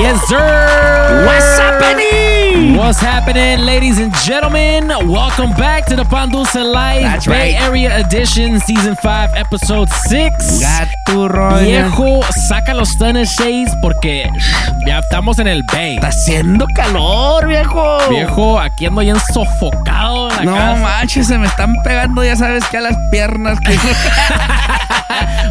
Yes, sir. What's happening? What's happening, ladies and gentlemen? Welcome back to the Pan Dulce Live That's Bay right. Area Edition, Season 5, Episode 6. Gaturro. Viejo, saca los Stunner Shades porque ya estamos en el Bay. Está haciendo calor, viejo. Viejo, aquí ando bien sofocado en la No casa. manches, se me están pegando, ya sabes que a las piernas. Que...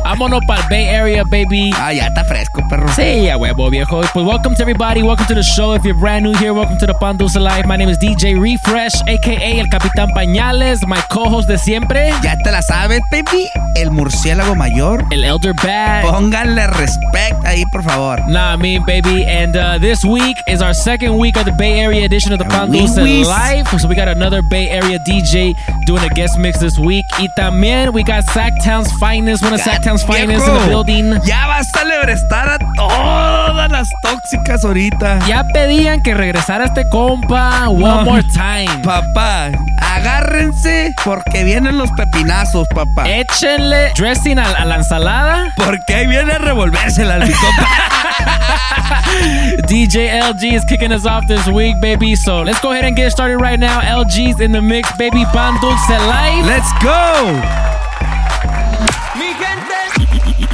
Vámonos para el Bay Area, baby. ah, ya está fresco, perro. Sí, a huevo, viejo. Pues welcome to everybody. Welcome to the show. If you're brand new here, welcome to the Pan Dulce Live. My name is DJ Refresh, a.k.a. El Capitán Pañales, my co-host de siempre, Ya te la sabes, baby. El murciélago mayor. el Elder Bad. Pónganle respect ahí, por favor. Nah, me, baby. And uh, this week is our second week of the Bay Area edition of the Pan Dulce. Live. So we got another Bay Area DJ doing a guest mix this week. Y también we got Sacktown's finest, one of Sacktown's finest in the building. Ya vas a celebrar a todas las tóxicas ahorita. Ya pedían que regresara este compa one No. more time. Papá, agárrense porque vienen los pepinazos, papá. Échenle dressing a, a la ensalada. Porque ahí viene a revolvérsela, mi compa. DJ LG is kicking us off this week, baby. So let's go ahead and get started right now. LG's in the mix, baby. Pan Dulce Live. Let's go.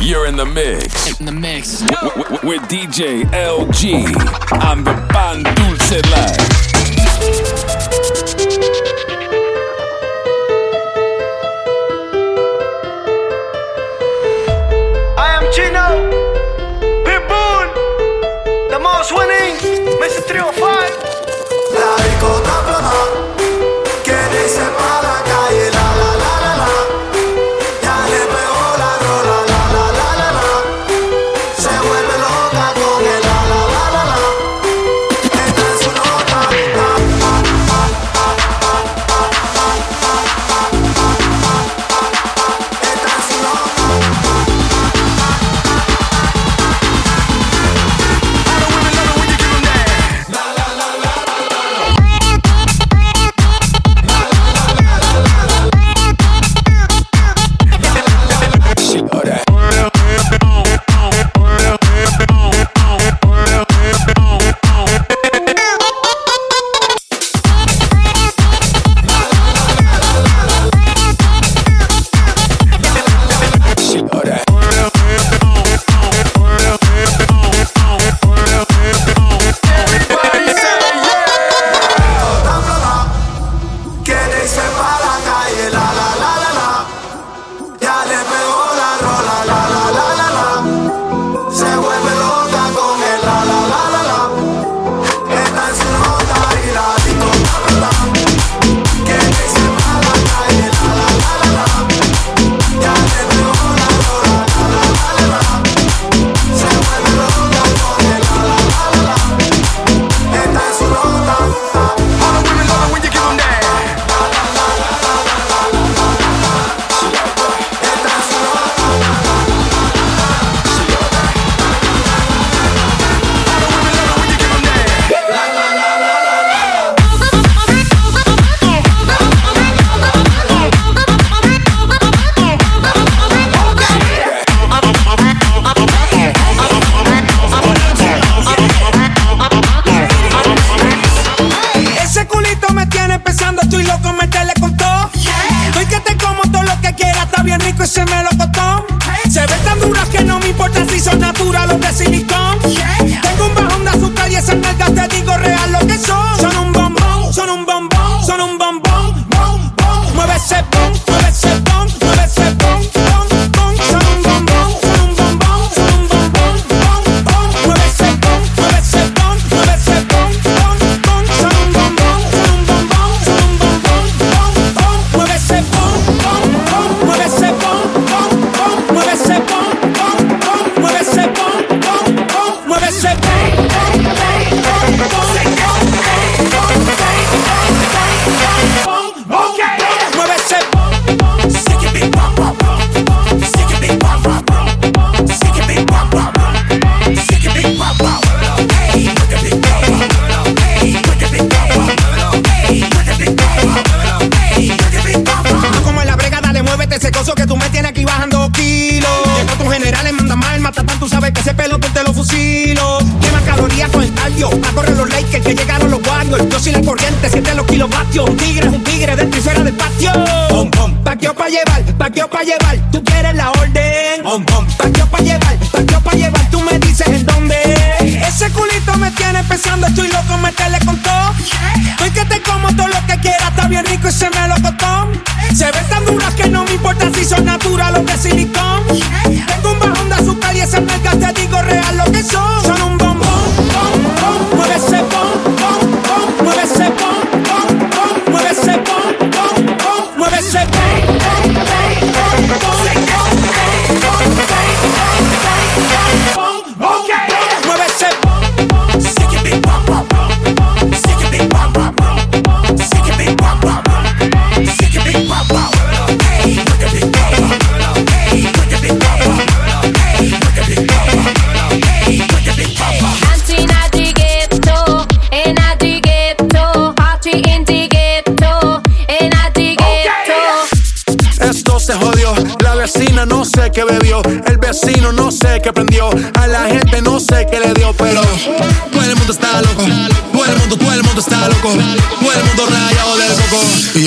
You're in the mix in the mix. w- w- with DJ LG on the Pan Dulce Live.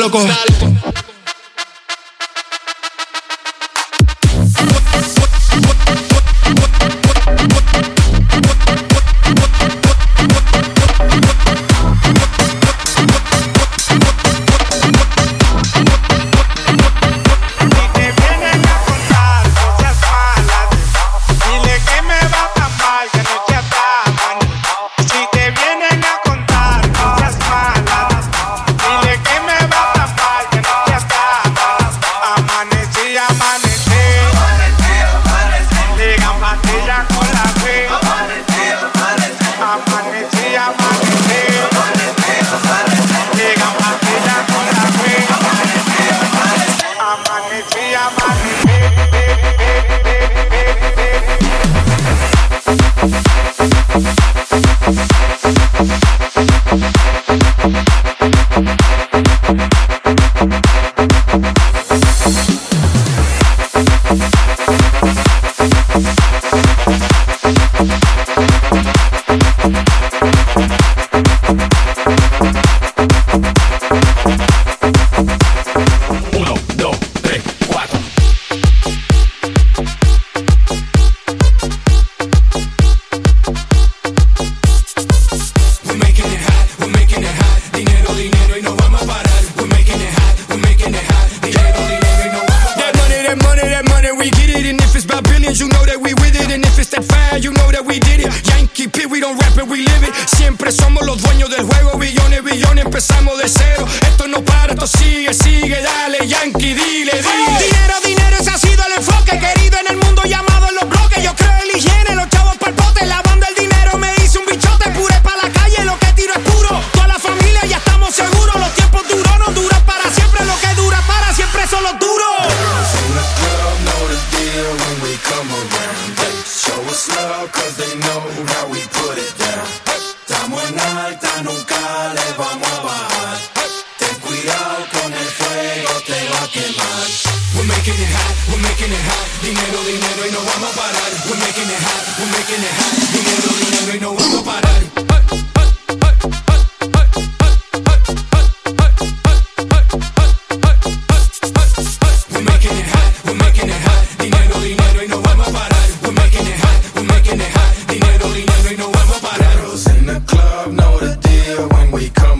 loco. María María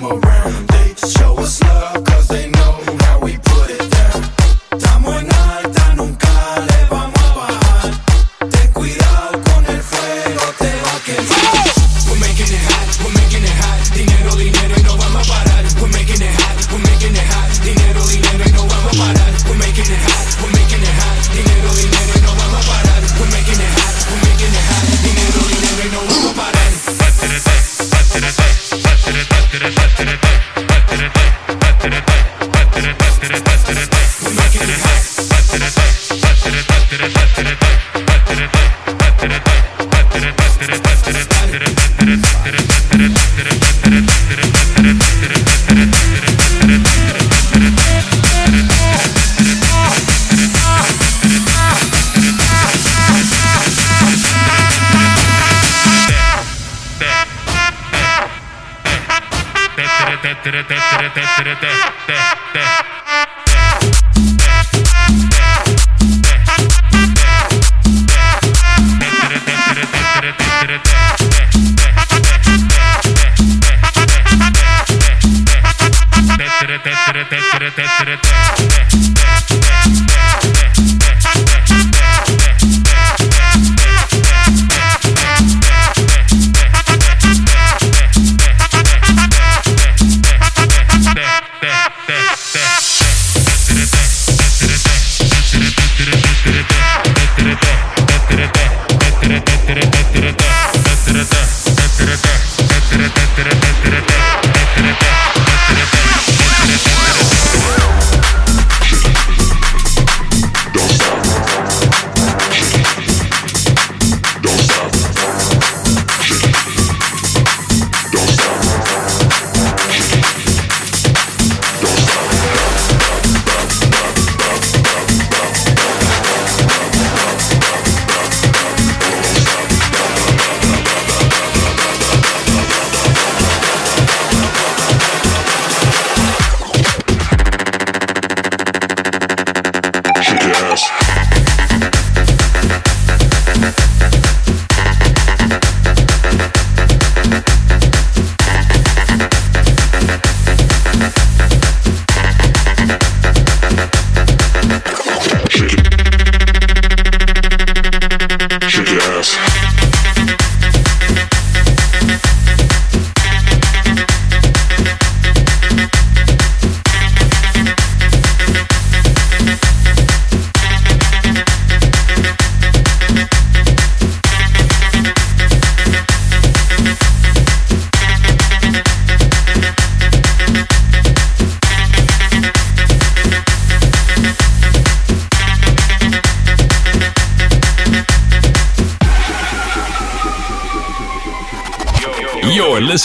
come around.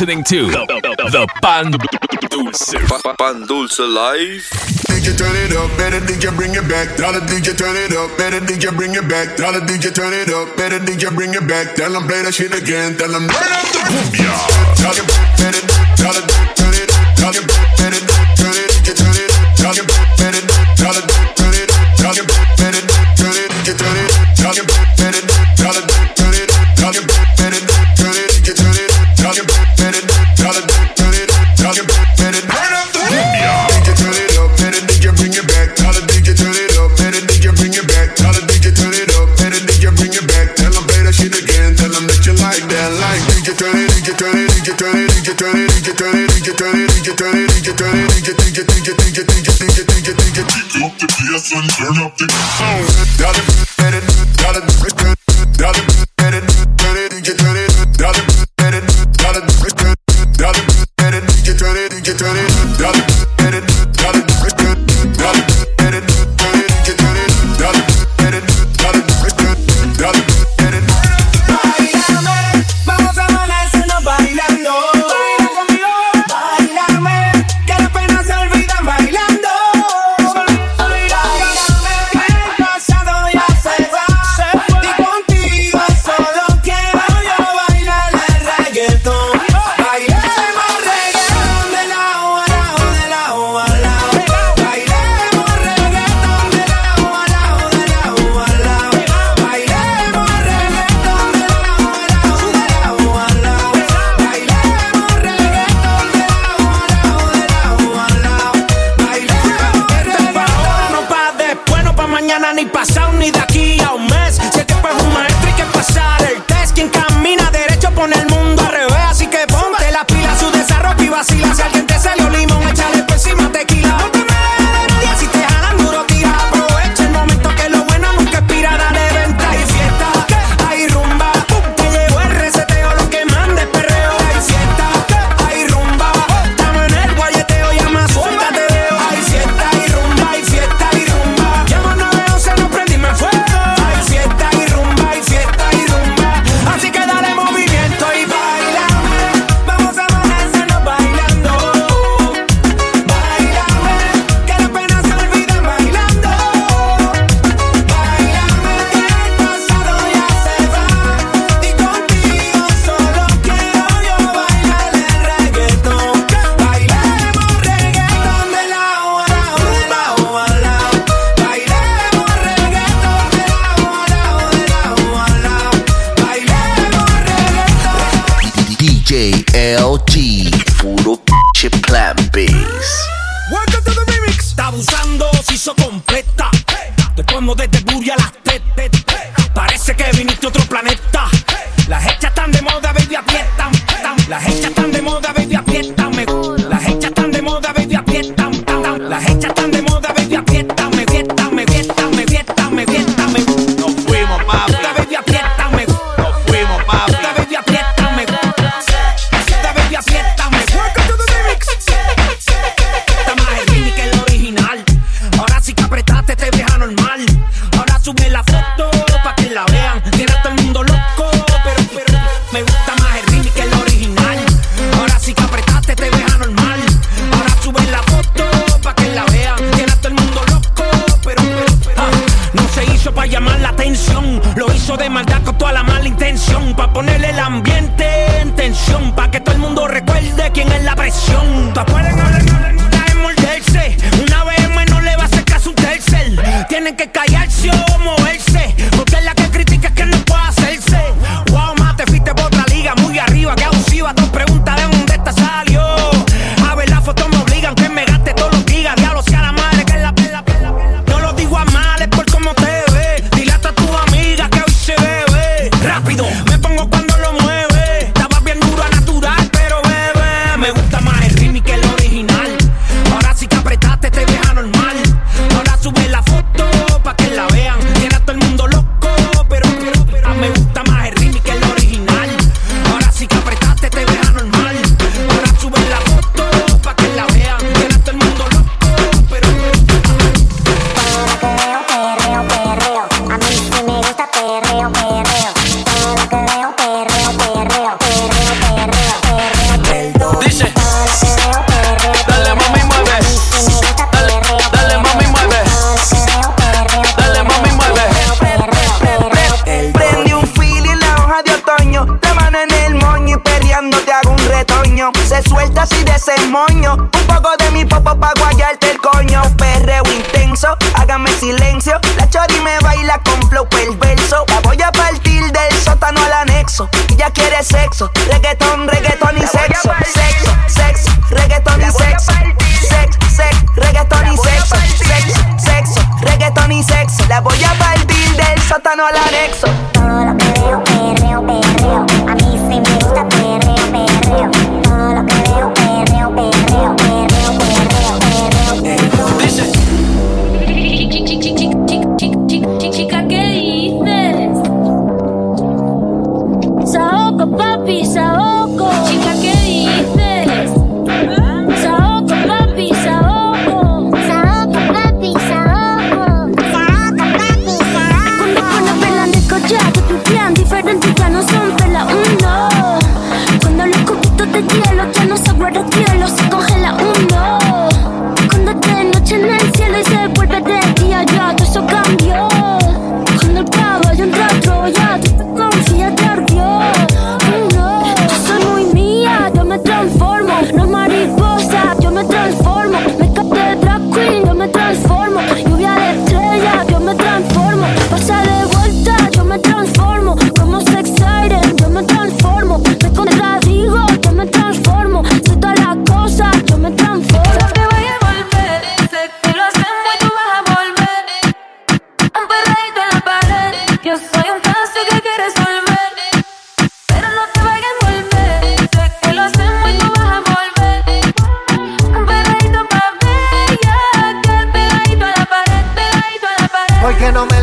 listening to the, the Pan Dulce. Pan Dulce Live. Think you turn it up, better think you bring it back. Tell the DJ turn it up, better think you bring it back. Tell the DJ turn it up, better think you bring it back. Tell them play that shit again. Tell them turn up the boom, yeah. Tell them better, tell them. Kick up the bass and turn up the. sound. OG, puro pinche plan base. Welcome to the remix. Está abusando, se hizo completa. Hey. Después no desde Buria la perreo, perreo.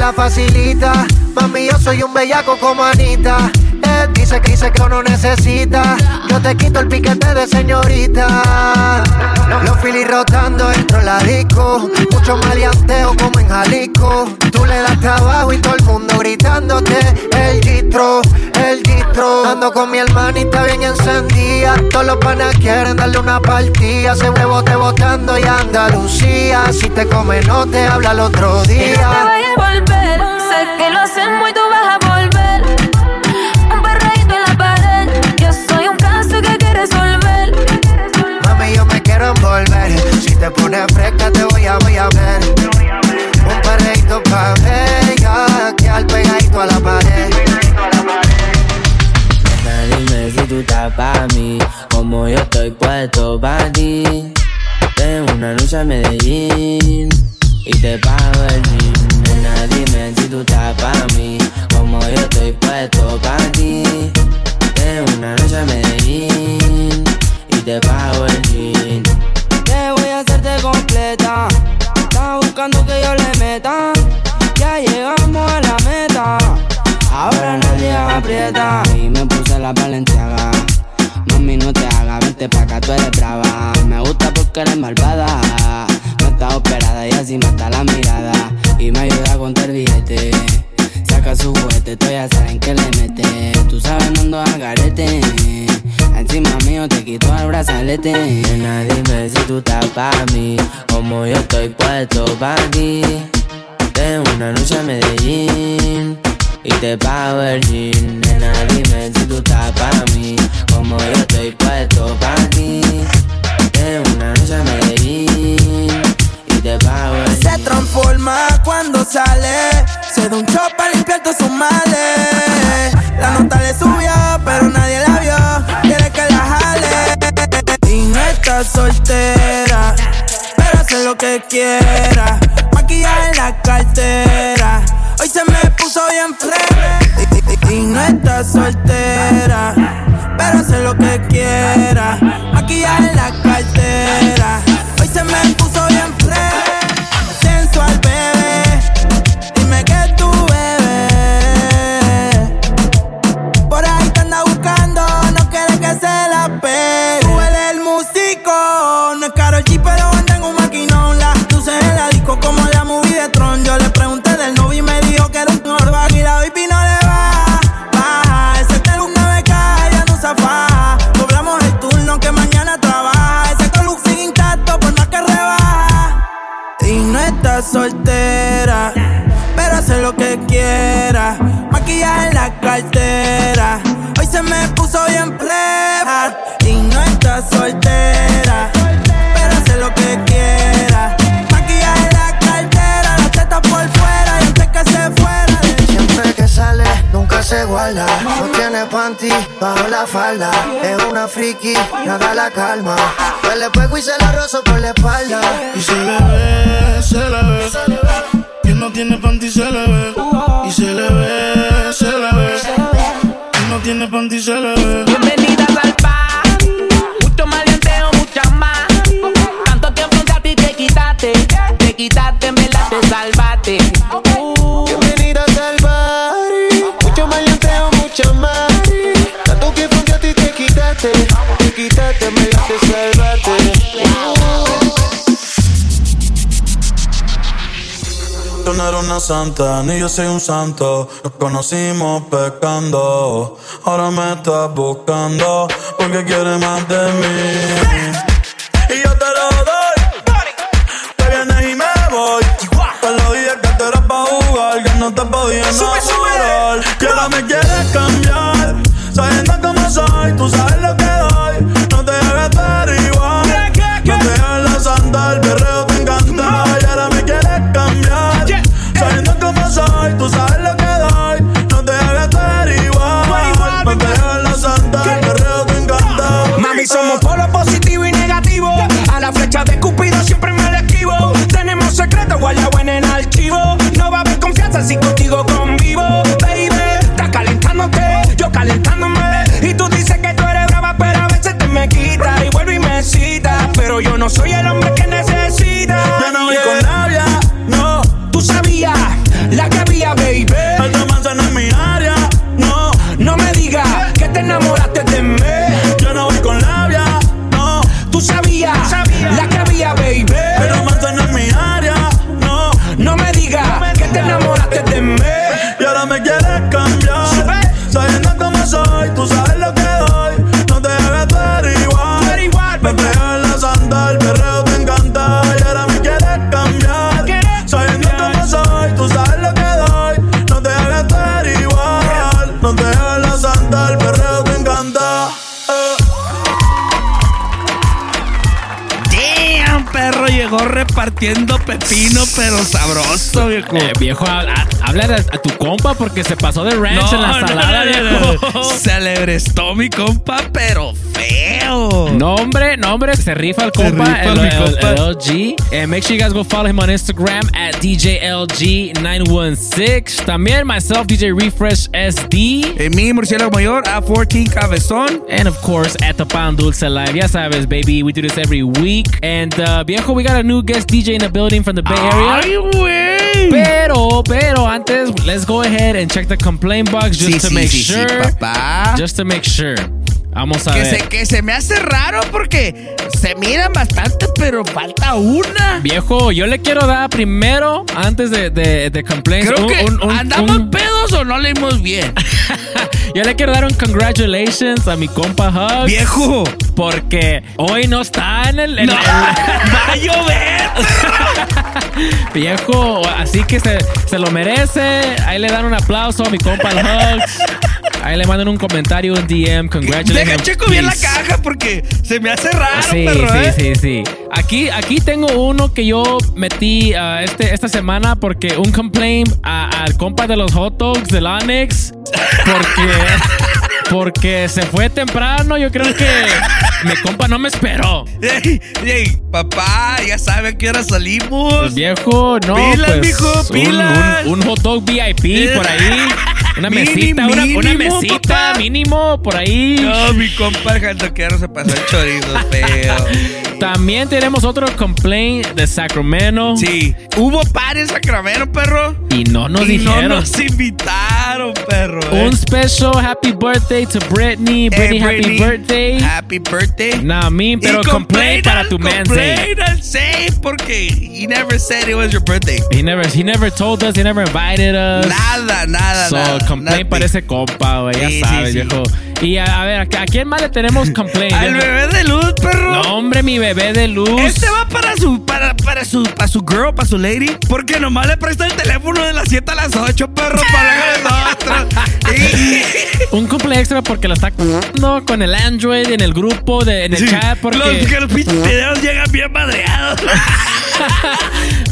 la facilita. Mami, yo soy un bellaco como Anita dice que dice que uno necesita. Yo te quito el piquete de señorita. Los filis rotando dentro la disco. Mucho maleanteo como en Jalisco. Tú le das trabajo y todo el mundo gritándote. El distro, el distro. Ando con mi hermanita bien encendida. Todos los panas quieren darle una partida. Se me bote botando y Andalucía. Si te come no te habla el otro día. Y no te vayas a volver. Sé que lo hacen muy volver. Si te pones fresca, te voy a, voy a ver. Un perreito pa' ver, que al pegadito a la pared. Nena, dime si tú estás pa' mí, como yo estoy puesto pa' ti. Tengo una noche a Medellín y te pago el gym. Nena, dime si tú estás pa' mí, como yo estoy puesto pa' ti. Tengo una noche a Medellín te bajo el jean. Te voy a hacerte completa. Estás buscando que yo le meta. Ya llegamos a la meta. Ahora nadie aprieta. Y me puse la valenciaga. Mami, no te hagas, vente pa' acá, tú eres brava. Me gusta porque eres malvada. No está operada y así mata la mirada. Y me ayuda a contar billetes tú ya saben que le mete. Tú sabes, no ando a garete. Encima mío te quito el brazalete. Nena, dime si tú estás pa' mí. Como yo estoy puesto pa' ti. Tengo una noche a Medellín. Y te pago el jean. Nena, dime si tú estás pa' mí. Como yo estoy puesto pa' todos sus males. La nota le subió, pero nadie la vio. Quiere que la jale. Y no está soltera, pero hace lo que quiera. Maquillaje en la cartera. Hoy se me puso bien y- y no está soltera, pero hace lo que quiera. Panty bajo la falda. Es una friki, nada la calma. Pues le pego y se la rozo por la espalda. Y se le ve, se le ve. Que no tiene panty se le ve. Y se le ve, se le ve. Que no tiene panty se le ve. Bienvenidas al party. Mucho maleanteo, mucha más. Tanto tiempo que a ti te quitaste. Te quitaste, en verdad te salvaste. Quitaste. Te quitaste, me te salvaste. Tú no eres una santa, ni yo soy un santo. Nos conocimos pecando. Ahora me estás buscando porque quieres más de mí. Pero sabroso, viejo. Eh, viejo, habla a, a tu compa porque se pasó de ranch en la salada. Se alebrestó mi compa, pero feo. No, hombre, no, hombre, se rifa el Se compa, rifa el, mi el- compa. el LG. And make sure you guys go follow him on Instagram at DJLG916. También myself, DJ Refresh SD. En mi murciélago mayor, A14 Cabezón. And of course, at the Pan Dulce Live. Ya sabes, baby, we do this every week. And uh, viejo, we got a new guest DJ in the building from the Bay Area. Ay, güey. Pero, pero antes, let's go ahead and check the complaint box just Sí, to sí, make sí, sure. Just to make sure. Vamos a Que ver. se, que se me hace raro porque se miran bastante, pero falta una. Viejo, yo le quiero dar primero, antes de, de, de complaints, Creo un- que un- un- andamos pedos o no leímos bien? Yo le quiero dar un congratulations a mi compa Hugs. Viejo. Porque hoy no está en el. en No, el- va a llover. Viejo, así que se, se lo merece. Ahí le dan un aplauso a mi compa Hugs. Ahí le mandan un comentario, un DM. Congratulations. Deja checo bien la caja porque se me hace raro, Sí, perro, sí, ¿eh? sí, sí. Aquí, aquí tengo uno que yo metí ah, este, esta semana porque un complaint al compa de los hot dogs del Onyx porque, porque se fue temprano. Yo creo que mi compa no me esperó. Ey, ey, papá, ya sabe a qué hora salimos. Pues viejo, no, Pilas, pues mijo, un- pilas. Un, un hot dog VIP por ahí. Una mesita, una, mesita papá. mínimo por ahí. No, mi compa el jandoquero se pasó el chorizo feo. También tenemos otro complaint de Sacramento. Sí. Hubo par en Sacramento, perro. Y no nos y dijeron. no nos invitaron, perro. eh. Un special happy birthday to Britney. Britney, happy Britney, birthday. Happy birthday. Nah, me, pero Y complaint para tu man complaint al safe porque he never said it was your birthday. He never, he never told us, he never invited us. Nada, nada, So, nada. complaint para ese compa, güey, ya Sí, sí, sabes, sí. viejo. Y a, a ver, ¿a, quién más le tenemos complaint? Al bebé de luz, perro. No, hombre, mi bebé de luz. Este va para su, para su, para su girl, para su lady. Porque nomás le presta el teléfono de las 7 a las 8, perro, para Y- Un cumple extra porque lo está c***ando con el Android en el grupo, de, en el Sí, chat. Porque... Los, los pinches videos llegan bien madreados.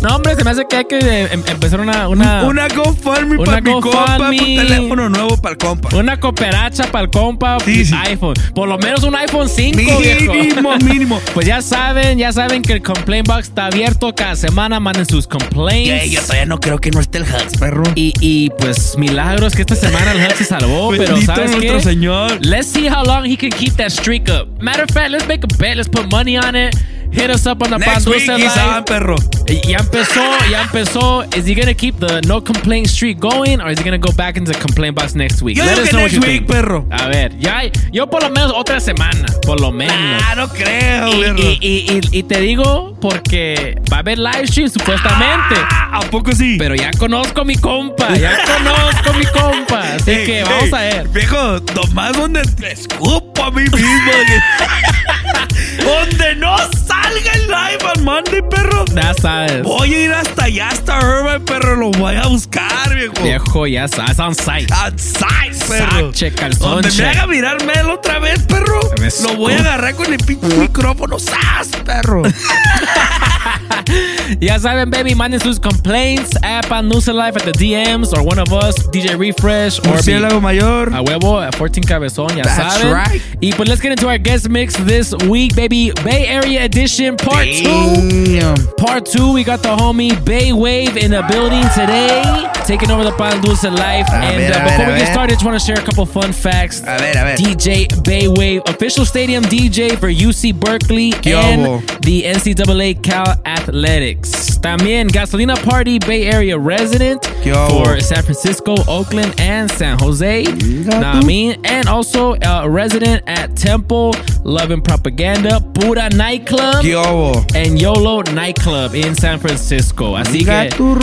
No, hombre, se me hace que hay que eh, em- empezar una... Una, Una GoFundMe para mi compa, un teléfono nuevo para el compa. una cooperacha para el compa Sí, sí. iPhone. Por lo menos un iPhone 5, viejo. Mínimo, mínimo. Pues ya saben, ya saben que el complaint box está abierto cada semana. Manden sus complaints. Yeah, yo todavía no creo que no esté el Hugs, perro. Y, y pues milagros que esta semana el Hub se salvó, pero Bendito ¿sabes nuestro qué? Señor. Let's see how long he can keep that streak up. Matter of fact, let's make a bet. Let's put money on it. Hit us up on the Next week, Pandusa he's Live. perro. Y- Ya empezó, ya empezó. Is he gonna keep the no complaint streak going, or is he gonna go back into the complaint box next week? Yo Let digo us que know next what you week, think. perro. A ver, ya, yo por lo menos otra semana, por lo menos. Ah, no creo, Y, perro. y- y- y- y te digo porque va a haber live stream supuestamente. Ah, ¿A poco sí? Pero ya conozco a mi compa, ya conozco a mi compa. Así Ey, que vamos ey, a ver. Viejo, nomás donde te escupo a mí mismo. donde no salga el live on Monday, perro. Ya sabes. Voy a ir hasta allá, hasta Irvine, perro. Lo voy a buscar, viejo. Viejo, ya sabes, on site. Outside, perro. Sache, calzón, Donde me check. haga mirar Mel otra vez, perro. Me Lo voy a agarrar con el pinche micrófono. ¡Sas, perro! Ya saben, baby, manden sus complaints at Pandusa Life at the DMs or one of us, DJ Refresh or Murciélago mayor. A huevo, a 14 Cabezón, ya That's saben. right. Y pues let's get into our guest mix this week, baby. Bay Area Edition Part 2. Part 2, we got the homie Bay Wave in the building today, taking over the Pandusa Life. A and ver, uh, a before ver, we a get started, just want to share a couple fun facts. A ver, a ver. DJ Bay Wave, official stadium DJ for UC Berkeley ¿Qué and hubo? the NCAA Cal Athletics. También Gasolina Party Bay Area resident ¿Qué hubo? for San Francisco, Oakland, and San Jose. Nah, I mean, and also a resident at Temple, Loving Propaganda, Pura Nightclub, ¿Qué hubo? and YOLO Nightclub in San Francisco. Así Diga que tu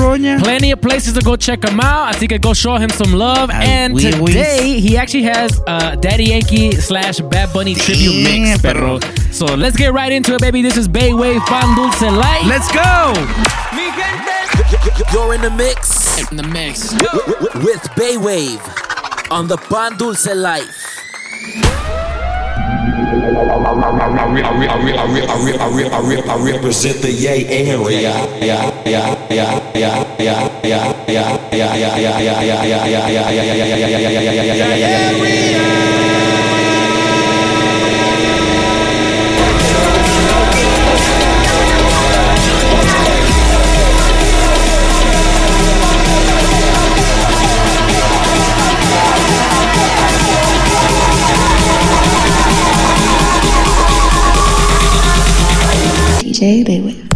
plenty of places to go check him out. Así que go show him some love. Ah, and oui, oui. today he actually has a Daddy Yankee slash Bad Bunny tribute mix, Damn, perro. So let's get right into it, baby. This is Bay Wave Pan Dulce Light. Let's go. You're in the mix. In the mix. With Baywave on the Pan Dulce Life. I represent the yay area. Yeah, Cewek.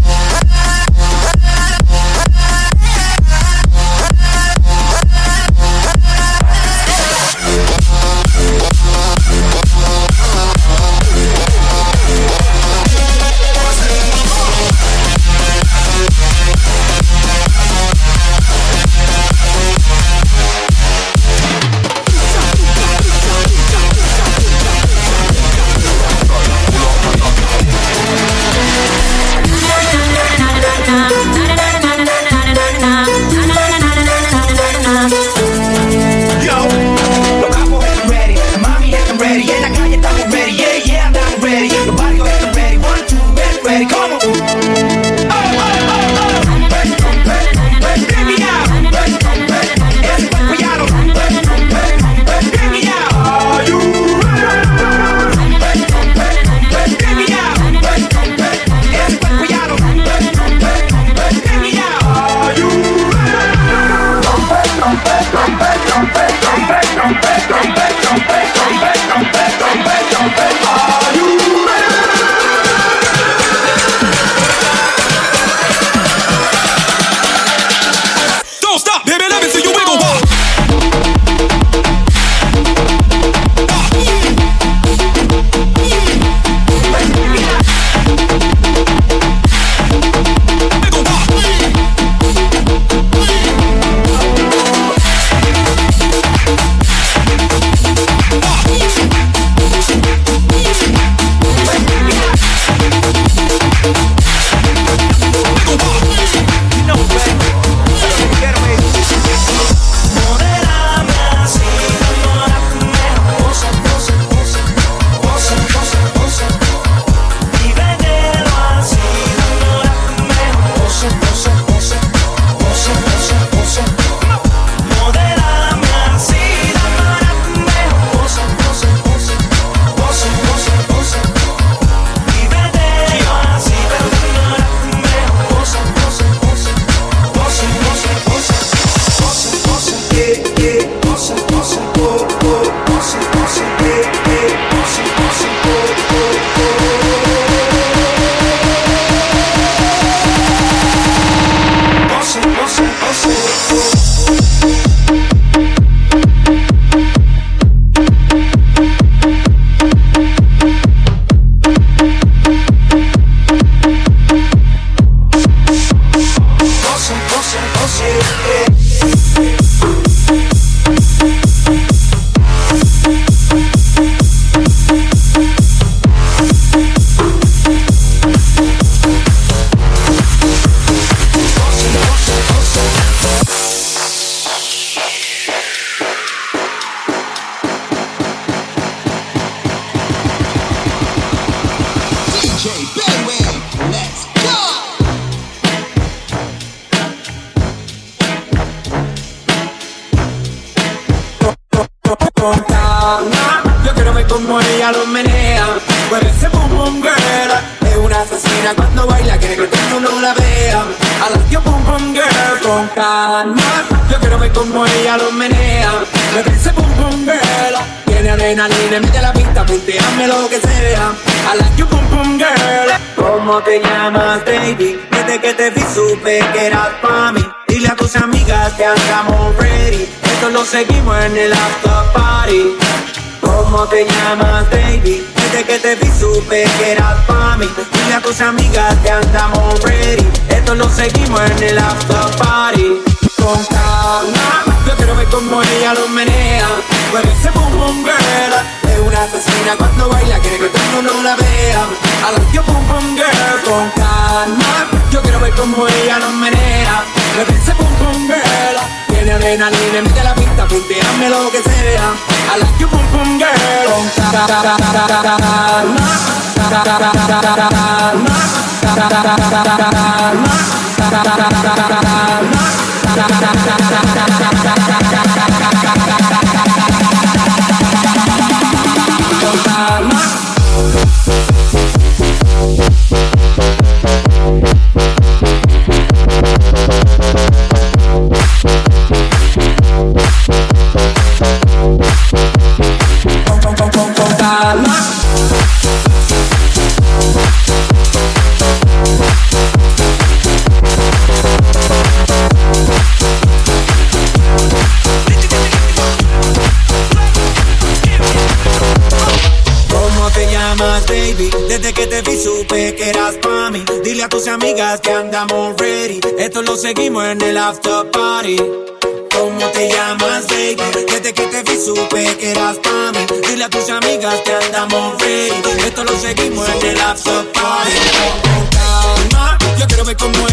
I like your boom boom girl. Con amigas que andamos ready. Esto lo seguimos en el after party. Andamos ready. Esto lo seguimos en el after party. Calma, yo quiero ver cómo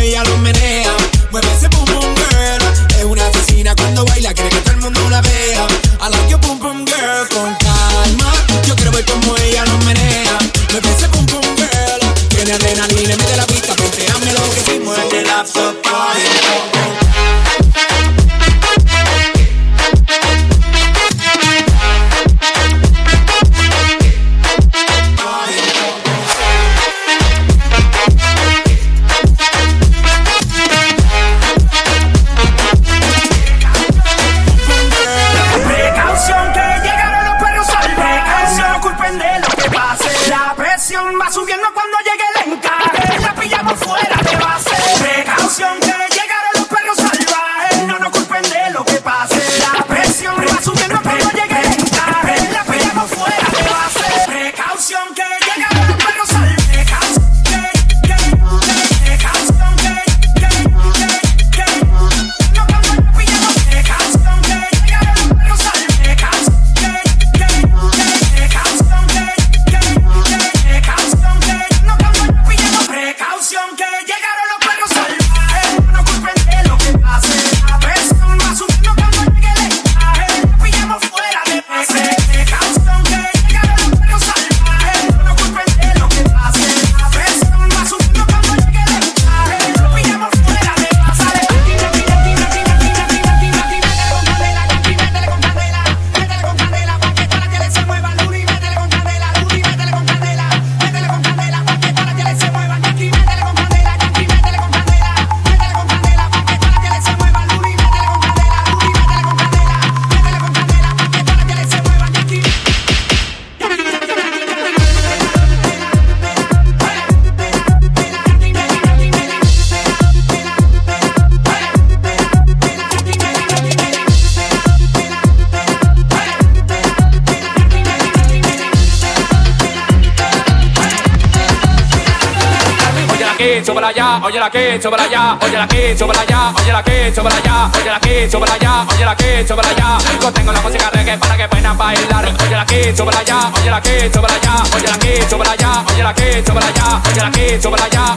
aquí, súbela ya, óyela aquí, súbela ya, óyela aquí, súbela ya, óyela aquí, súbela ya, óyela aquí, súbela ya. Contengo la música reggae para que puedan bailar. Óyela aquí, súbela ya, óyela aquí, súbela ya, óyela aquí, súbela ya, óyela aquí, súbela ya, óyela aquí, súbela ya,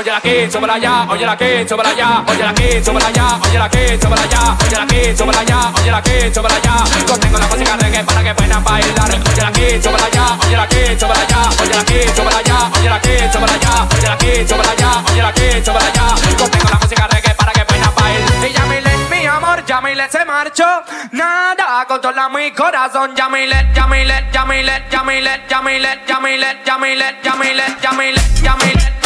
óyela aquí, súbala allá, óyela aquí, súbala allá, óyela aquí, súbala allá, óyela aquí, súbala allá, óyela aquí, súbala allá, óyela aquí, súbala allá. Contengo la música reggae para que puedan bailar. Óyela aquí, súbala allá, óyela aquí, súbala allá, óyela aquí, súbala allá, óyela aquí, súbala allá, óyela aquí, súbala allá, óyela aquí, súbala allá. Contengo la música reggae para que puedan bailar. Y Yamilet, mi amor, Yamilet se marchó. Nada controla mi corazón. Yamilet, Yamilet, Yamilet, Yamilet, Yamilet, Yamilet, Yamilet, Yamilet, Yamilet, Yamilet, Yamilet.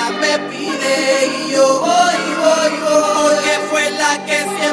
ella me pide y yo voy, voy, voy, porque fue la que siempre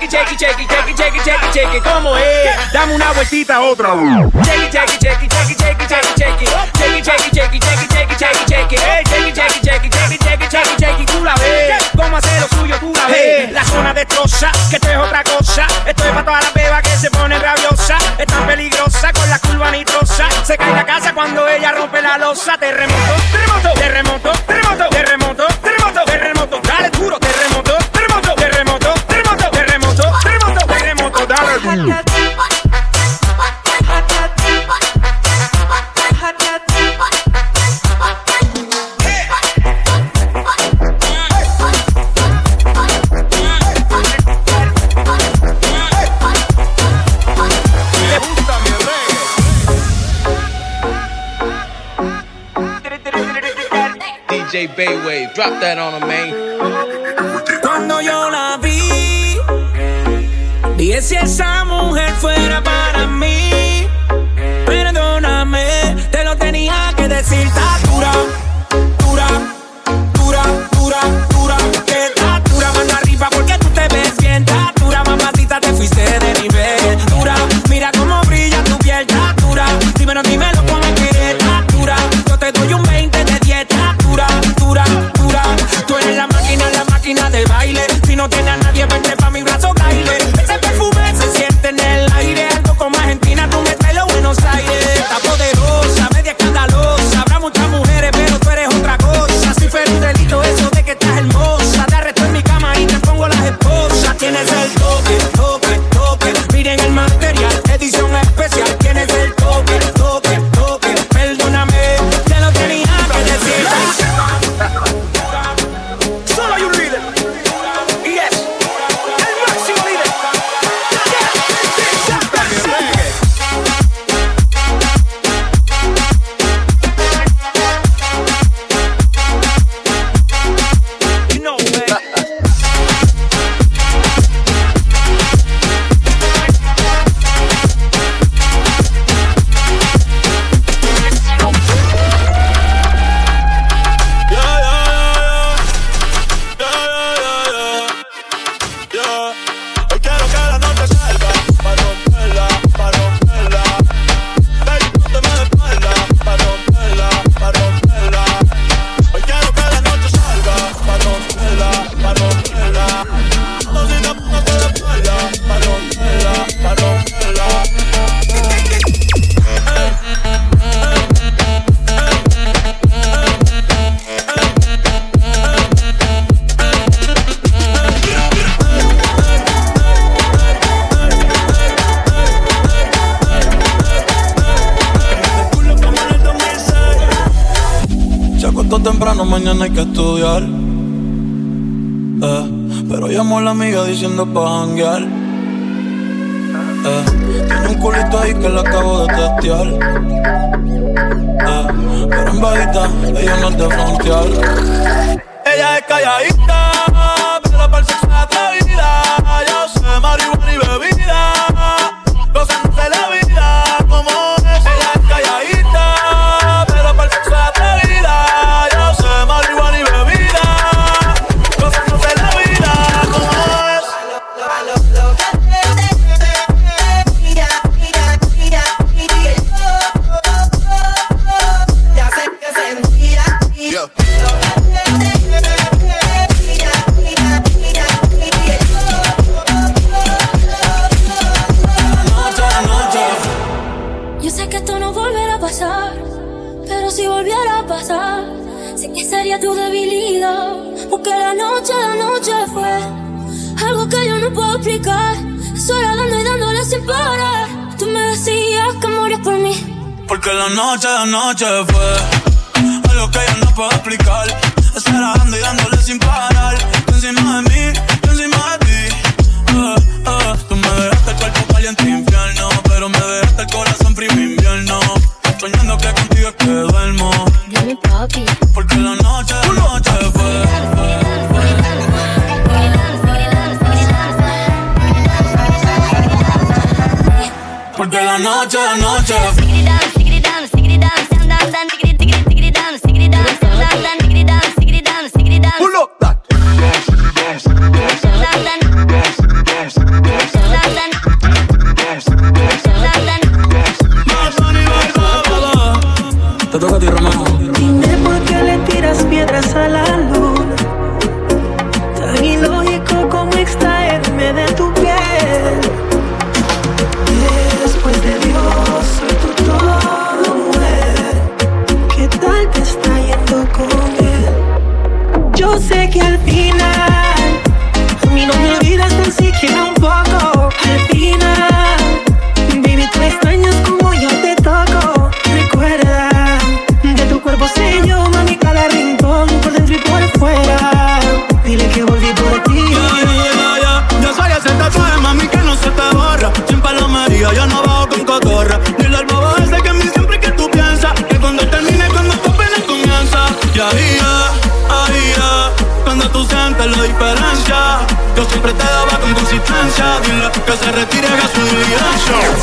shake it, shake it, shake it, shake it, shake it, shake it, shake es? Dame una vueltita otra. Drop that on a main the ball je vois haga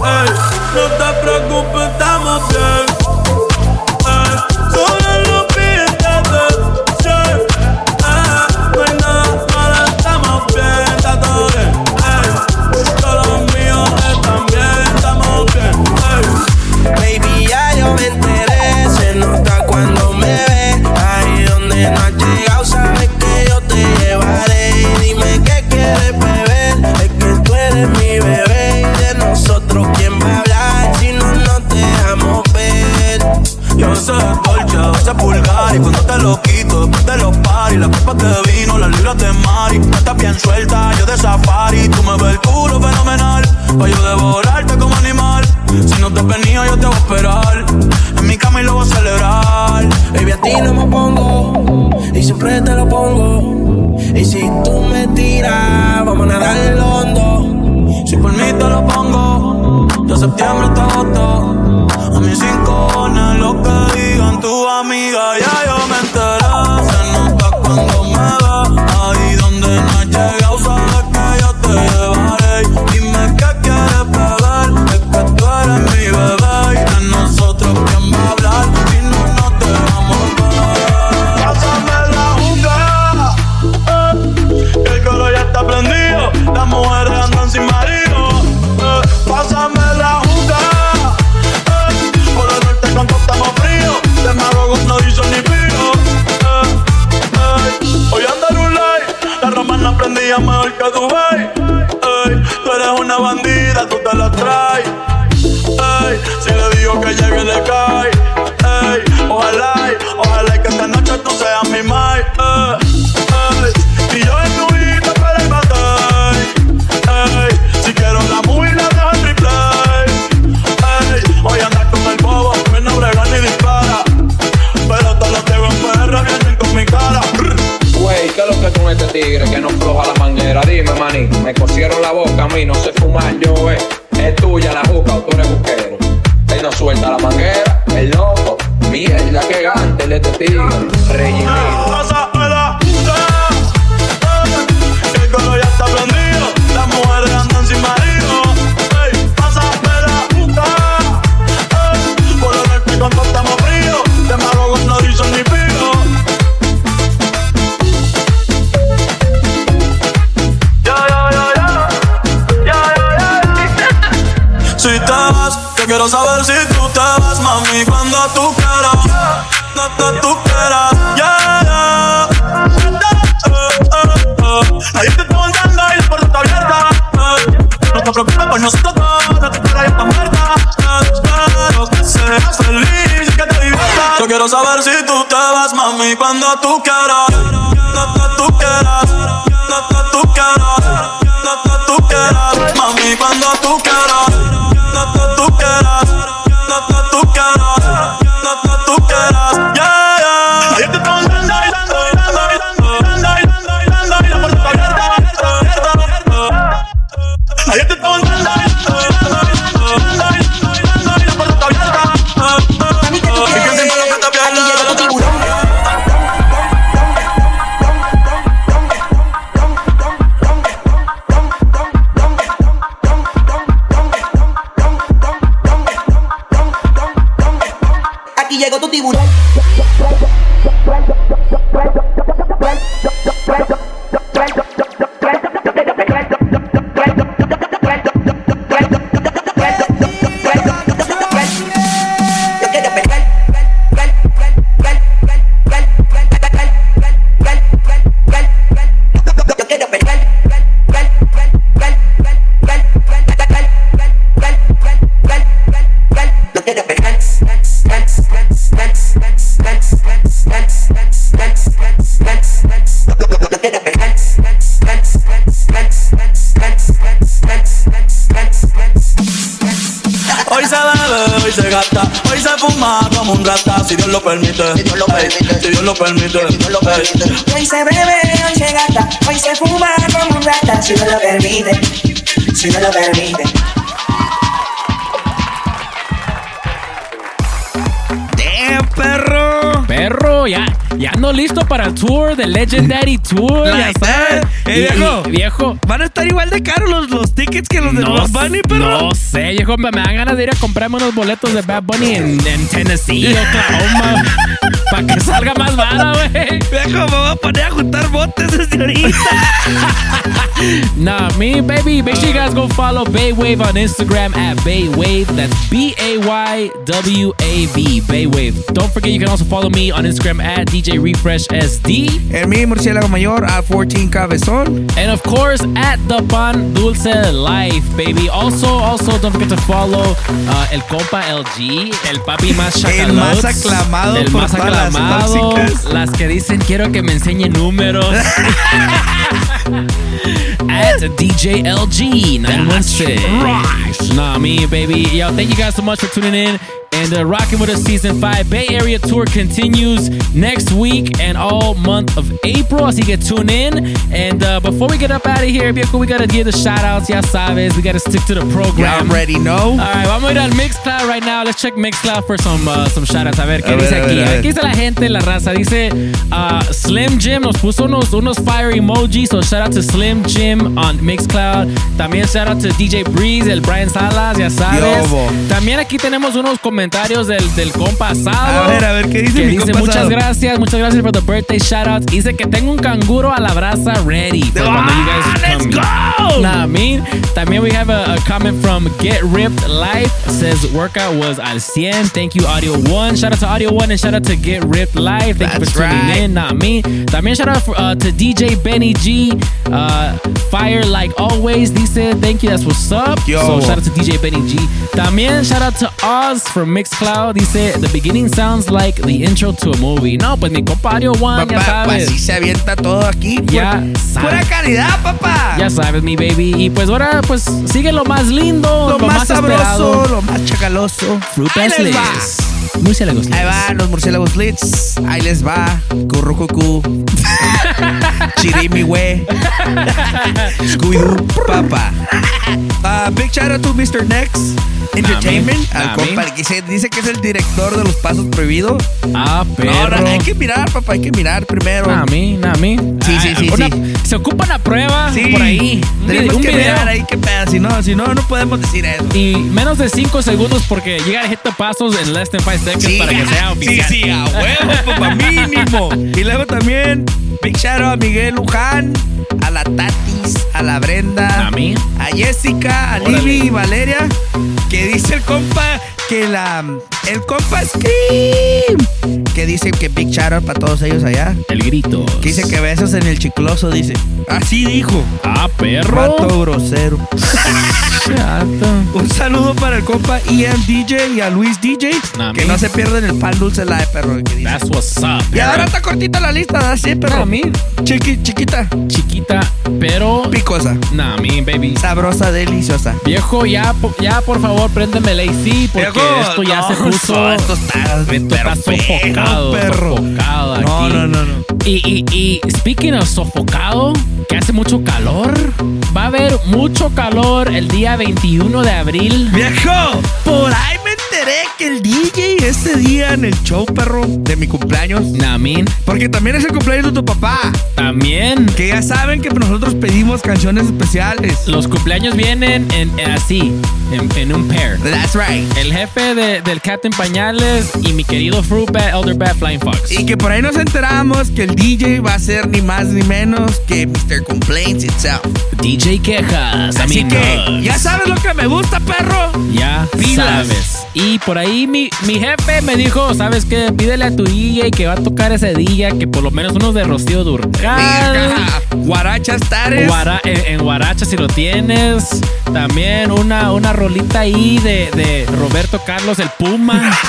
bien, ey No te preocupes, estamos bien, como tú permite, si Dios lo permite, si Dios lo permite. Hoy se bebe, hoy se gasta, hoy se fuma como un rata, si Dios lo listo para el tour de Legendary Tour. Like ya sabes. Eh, viejo, y, viejo. Van a estar igual de caros los, los tickets que los de Bad Bunny, pero. No sé, viejo. Me, me dan ganas de ir a comprarme unos boletos de Bad Bunny en, en Tennessee, Oklahoma. Para que salga más vara, güey. Me a poner a juntar botes desde ahorita. nah, me, baby. Make sure you guys go follow Baywave on Instagram at Baywave. That's B A Y W A V. Baywave. Don't forget, you can also follow me on Instagram at DJ Refresh SD. And me, Murcielago Mayor, at 14 Cabezon. And of course, at the Pan Dulce Life, baby. Also, also, don't forget to follow uh, El Compa LG, El Papi Más Chacalotes. El más aclamado el más aclamado las tóxicas. las que dicen quiero que me enseñe números. at DJ LG 916. Nah, me, baby. Yo, thank you guys so much for tuning in and uh, rocking with us. Season 5 Bay Area Tour continues next week and all month of April. So you que tune in. And uh, before we get up out of here, viejo, we gotta give the shout outs. Ya sabes, we gotta stick to the program. You already know. All right, vamos a ir al Mixcloud right now. Let's check Mixcloud for some, uh, some shout outs. A ver, ¿qué A dice ver, aquí? a ver. ¿Qué dice la gente, la raza? Dice uh, Slim Jim nos puso unos, unos fire emojis. So shout out to Slim Jim on Mixcloud. También shout out to DJ Breeze, el Brian Salas, ya sabes. También aquí tenemos unos comentarios del, del compa asado. A ver, a ver, ¿qué dice Que mi dice compa muchas asado?" gracias, muchas gracias por the birthday. Dice que tengo un canguro a la brasa ready. for cuando you guys Ah, let's come. go! Nah, I mean, también we have a, a comment from Get Ripped Life. Says workout was al 100. Thank you, Audio One. Shout out to Audio One and shout out to Get Ripped Life. Thank you That's for tuning right. in. Nah, me. También shout out uh, to DJ Benny G. Uh, fire like always. Dice thank you. That's what's up. Yo. So shout out to DJ Benny G. También shout out to Oz from Mixcloud. Dice the beginning sounds like the intro to a movie. No, pues mi compa Audio One, ya Papá, pues sabes. así se avienta todo aquí. Ya sabes. pura calidad, papá. Ya sabes, mi baby. Y pues ahora, pues sigue lo más lindo, lo, lo, más sabroso, esperado. lo más chacaloso. Frutas Murciélagos. Ahí van los murciélagos Litz. Ahí les va. Currucucu. Chirimi, güey. Scooby-Doo, papá. Uh, big shout out to Mr. Next Entertainment. Nah, al compa que se dice que es el director de los pasos prohibidos. Ah, No, perro. no, hay que mirar, papá. Hay que mirar primero. A mí, a mí. Sí, sí, sí, Una- sí. Se ocupa una prueba Sí, por ahí. Un Tenemos un que video. mirar ahí qué pedo. Si no, si no, no podemos decir eso. Y menos de 5 segundos porque you gotta hit the pasos en less than 5 seconds para que sea sí, oficial. sí, a huevo, papá, mínimo. Y luego también, Big shout out a Miguel Luján, a la Tatis, a la Brenda, A mí. a Jessica, a. Libby y Valeria, que dice el compa que la. El compa Scream, que dice que Big out para todos ellos allá. El grito. Que dice que besos en el chicloso, dice. Así dijo. Ah, perro. Rato grosero. Un saludo para el compa Ian DJ y a Luis DJ. Nah, que me. no se pierden el pan dulce live, perro. que dice. That's what's up. Y ahora está cortita la lista, ¿verdad? Sí, perro. Nah. Chiqui, chiquita, Chiquita, pero. picosa, Nah, me, baby. sabrosa, deliciosa. Viejo, ya, ya por favor, préndeme el AC porque Viejo, esto ya no, se puso. No, esto está, está sofocado, perro. sofocado aquí. No, no, no, no. Y, y, y speaking of sofocado, que hace mucho calor, va a haber mucho calor el día 21 de abril. Viejo, por ahí me enteré que el DJ ese día en el show, perro, de mi cumpleaños. Namin, Porque también es el cumpleaños de tu papá. también. Que ya saben que nosotros pedimos canciones especiales. Los cumpleaños vienen en, en así, en, en un pair. That's right. El jefe de- del Captain Pañales y mi querido Fruit Bat, Elder Bat, Flying Fox. Y que por ahí nos enteramos que el DJ va a ser ni más ni menos que Mr. Complaints itself. DJ Quejas. Así que, ya sabes lo que me gusta, perro. Ya Pilas. sabes. Y por ahí mi, mi jefe me dijo, ¿sabes qué? Pídele a tu DJ que va a tocar ese día, que por lo menos unos de Rocío Durcal. Guarachas Tares. Guara- en, en Guaracha si lo tienes. También una, una rolita ahí de, de Roberto Carlos el Puma.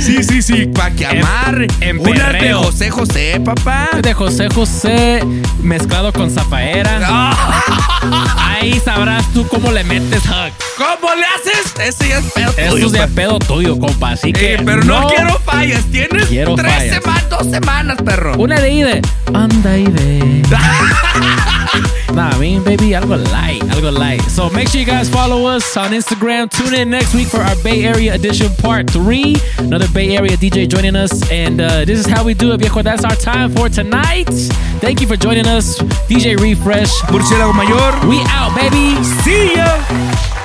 Sí, sí, sí, pa' que En- amarre. en Una de. José José, papá. de José José mezclado con Zafaera. Ahí sabrás tú cómo le metes. ¿Cómo le haces? Ese ya es pedo Eso tuyo, es de pedo tuyo, compa. Así que. Eh, pero no, quiero fallas. Tienes quiero tres fallas. semanas, dos semanas, perro. Una de de. Anda y ve. Nah, I mean, baby, algo light, algo light. So make sure you guys follow us on Instagram. Tune in next week for our Bay Area edition part three. Another Bay Area DJ joining us. And uh, this is how we do it, viejo. That's our time for tonight. Thank you for joining us, DJ Refresh. Murciélago Mayor. We out, baby. See ya.